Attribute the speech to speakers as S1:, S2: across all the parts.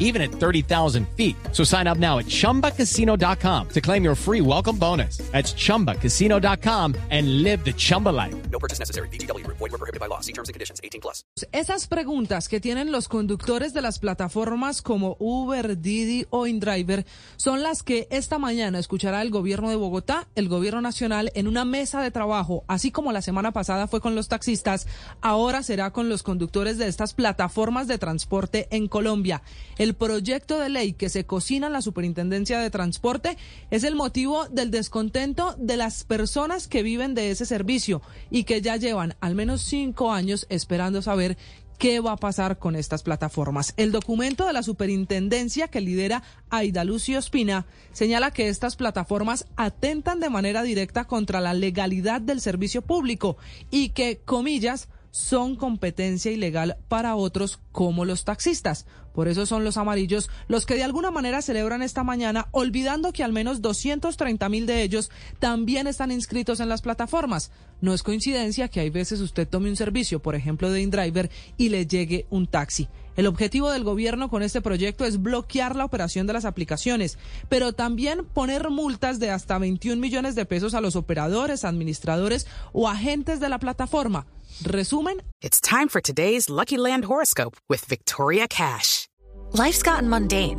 S1: even at 30,000 feet. So sign up now at chumbacasino.com to claim your free welcome bonus. That's chumbacasino.com and live the Chumba life.
S2: No purchase necessary. BGW. Void were prohibited by law. See terms and conditions. 18 plus.
S3: Esas preguntas que tienen los conductores de las plataformas como Uber, Didi o InDriver son las que esta mañana escuchará el gobierno de Bogotá, el gobierno nacional en una mesa de trabajo, así como la semana pasada fue con los taxistas, ahora será con los conductores de estas plataformas de transporte en Colombia. El proyecto de ley que se cocina en la Superintendencia de Transporte es el motivo del descontento de las personas que viven de ese servicio y que ya llevan al menos cinco años esperando saber qué va a pasar con estas plataformas. El documento de la superintendencia que lidera Aida Lucio Espina señala que estas plataformas atentan de manera directa contra la legalidad del servicio público y que, comillas, son competencia ilegal para otros como los taxistas. Por eso son los amarillos los que de alguna manera celebran esta mañana, olvidando que al menos 230 mil de ellos también están inscritos en las plataformas. No es coincidencia que hay veces usted tome un servicio, por ejemplo de InDriver, y le llegue un taxi. El objetivo del gobierno con este proyecto es bloquear la operación de las aplicaciones, pero también poner multas de hasta 21 millones de pesos a los operadores, administradores o agentes de la plataforma. Resumen.
S4: It's time for today's Lucky Land horoscope with Victoria Cash.
S5: Life's gotten mundane,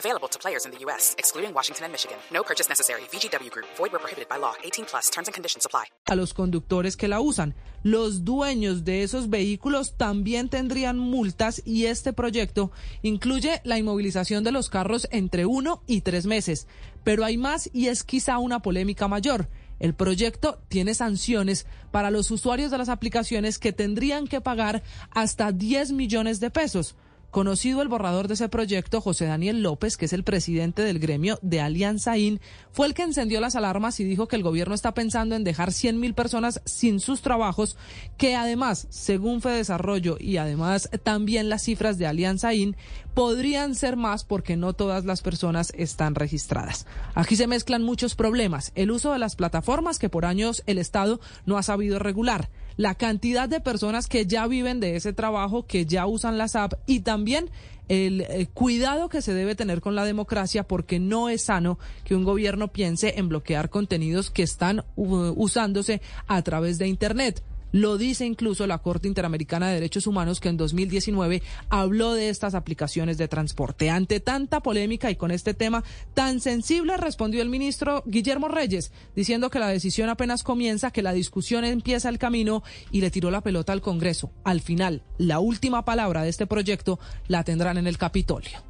S4: Available to players in the U.S., excluding Washington and Michigan. No purchase necessary. VGW Group. Void where prohibited by law. 18 plus. Terms and conditions apply.
S3: A los conductores que la usan. Los dueños de esos vehículos también tendrían multas y este proyecto incluye la inmovilización de los carros entre uno y tres meses. Pero hay más y es quizá una polémica mayor. El proyecto tiene sanciones para los usuarios de las aplicaciones que tendrían que pagar hasta 10 millones de pesos. Conocido el borrador de ese proyecto, José Daniel López, que es el presidente del gremio de Alianza IN, fue el que encendió las alarmas y dijo que el gobierno está pensando en dejar 100 mil personas sin sus trabajos, que además, según Fedesarrollo y además también las cifras de Alianza IN, podrían ser más porque no todas las personas están registradas. Aquí se mezclan muchos problemas. El uso de las plataformas que por años el Estado no ha sabido regular la cantidad de personas que ya viven de ese trabajo, que ya usan las apps y también el, el, cuidado que se debe tener con la democracia porque no es sano que un gobierno piense en bloquear contenidos que están uh, usándose a través de Internet. Lo dice incluso la Corte Interamericana de Derechos Humanos que en 2019 habló de estas aplicaciones de transporte. Ante tanta polémica y con este tema tan sensible respondió el ministro Guillermo Reyes diciendo que la decisión apenas comienza, que la discusión empieza el camino y le tiró la pelota al Congreso. Al final, la última palabra de este proyecto la tendrán en el Capitolio.